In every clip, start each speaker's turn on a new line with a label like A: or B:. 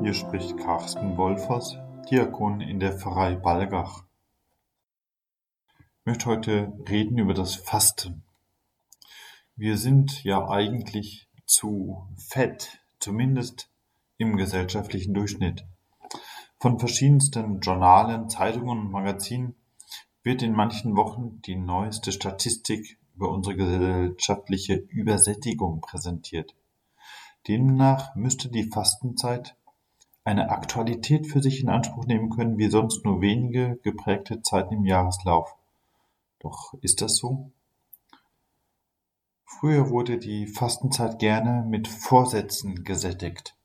A: Hier spricht Carsten Wolfers, Diakon in der Pfarrei Balgach. Ich möchte heute reden über das Fasten. Wir sind ja eigentlich zu fett, zumindest im gesellschaftlichen Durchschnitt. Von verschiedensten Journalen, Zeitungen und Magazinen wird in manchen Wochen die neueste Statistik über unsere gesellschaftliche Übersättigung präsentiert. Demnach müsste die Fastenzeit eine Aktualität für sich in Anspruch nehmen können wie sonst nur wenige geprägte Zeiten im Jahreslauf. Doch ist das so? Früher wurde die Fastenzeit gerne mit Vorsätzen gesättigt.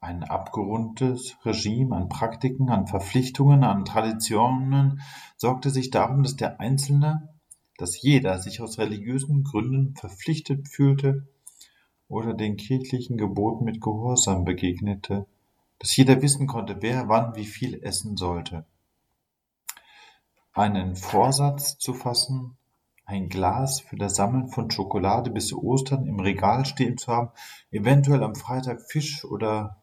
A: Ein abgerundtes Regime an Praktiken, an Verpflichtungen, an Traditionen sorgte sich darum, dass der Einzelne, dass jeder sich aus religiösen Gründen verpflichtet fühlte oder den kirchlichen Geboten mit Gehorsam begegnete dass jeder wissen konnte, wer wann wie viel essen sollte. Einen Vorsatz zu fassen, ein Glas für das Sammeln von Schokolade bis zu Ostern im Regal stehen zu haben, eventuell am Freitag Fisch oder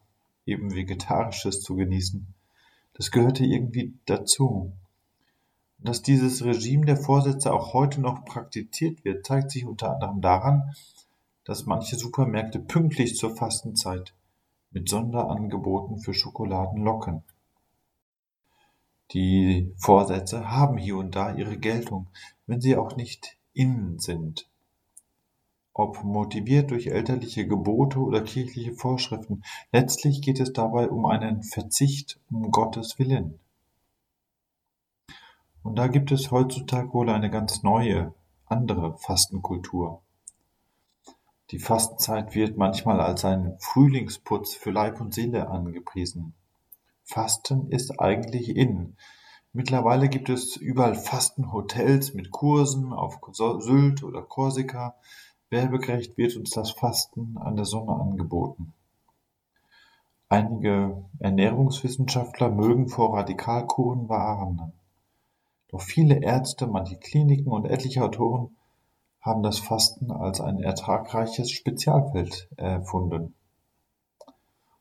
A: eben Vegetarisches zu genießen, das gehörte irgendwie dazu. Dass dieses Regime der Vorsätze auch heute noch praktiziert wird, zeigt sich unter anderem daran, dass manche Supermärkte pünktlich zur Fastenzeit mit Sonderangeboten für Schokoladen locken. Die Vorsätze haben hier und da ihre Geltung, wenn sie auch nicht in sind. Ob motiviert durch elterliche Gebote oder kirchliche Vorschriften, letztlich geht es dabei um einen Verzicht um Gottes Willen. Und da gibt es heutzutage wohl eine ganz neue, andere Fastenkultur. Die Fastenzeit wird manchmal als ein Frühlingsputz für Leib und Seele angepriesen. Fasten ist eigentlich in. Mittlerweile gibt es überall Fastenhotels mit Kursen auf Sylt oder Korsika. Werbegerecht wird uns das Fasten an der Sonne angeboten. Einige Ernährungswissenschaftler mögen vor Radikalkuren warnen. Doch viele Ärzte, manche Kliniken und etliche Autoren haben das Fasten als ein ertragreiches Spezialfeld erfunden.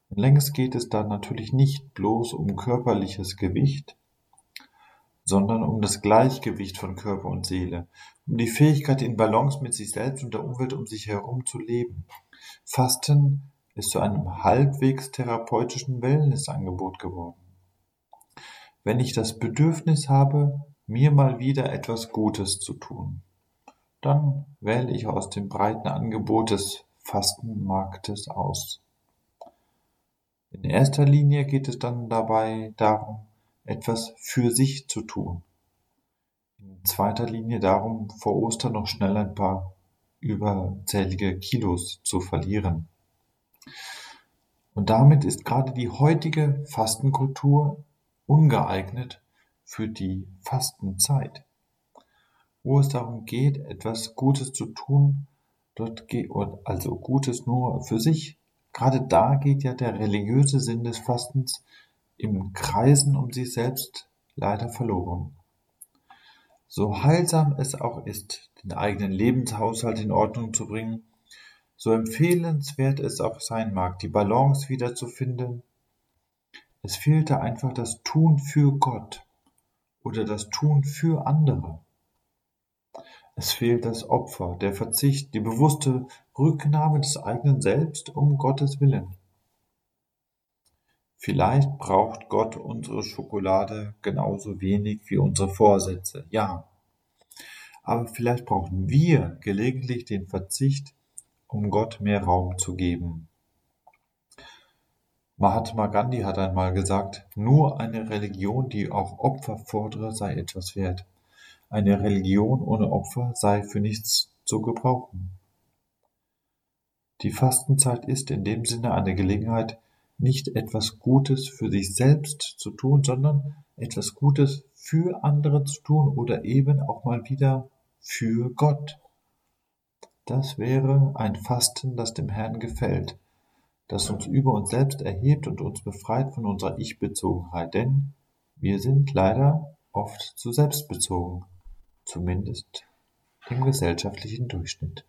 A: Und längst geht es da natürlich nicht bloß um körperliches Gewicht, sondern um das Gleichgewicht von Körper und Seele, um die Fähigkeit in Balance mit sich selbst und der Umwelt um sich herum zu leben. Fasten ist zu einem halbwegs therapeutischen Wellnessangebot geworden. Wenn ich das Bedürfnis habe, mir mal wieder etwas Gutes zu tun, dann wähle ich aus dem breiten Angebot des Fastenmarktes aus. In erster Linie geht es dann dabei darum, etwas für sich zu tun. In zweiter Linie darum, vor Ostern noch schnell ein paar überzählige Kilos zu verlieren. Und damit ist gerade die heutige Fastenkultur ungeeignet für die Fastenzeit wo es darum geht, etwas Gutes zu tun, dort geht, also Gutes nur für sich. Gerade da geht ja der religiöse Sinn des Fastens im Kreisen um sich selbst leider verloren. So heilsam es auch ist, den eigenen Lebenshaushalt in Ordnung zu bringen, so empfehlenswert es auch sein mag, die Balance wiederzufinden, es fehlte einfach das Tun für Gott oder das Tun für andere. Es fehlt das Opfer, der Verzicht, die bewusste Rücknahme des eigenen Selbst um Gottes Willen. Vielleicht braucht Gott unsere Schokolade genauso wenig wie unsere Vorsätze, ja. Aber vielleicht brauchen wir gelegentlich den Verzicht, um Gott mehr Raum zu geben. Mahatma Gandhi hat einmal gesagt, nur eine Religion, die auch Opfer fordere, sei etwas wert. Eine Religion ohne Opfer sei für nichts zu gebrauchen. Die Fastenzeit ist in dem Sinne eine Gelegenheit, nicht etwas Gutes für sich selbst zu tun, sondern etwas Gutes für andere zu tun oder eben auch mal wieder für Gott. Das wäre ein Fasten, das dem Herrn gefällt, das uns über uns selbst erhebt und uns befreit von unserer Ich-Bezogenheit, denn wir sind leider oft zu selbstbezogen zumindest im gesellschaftlichen Durchschnitt.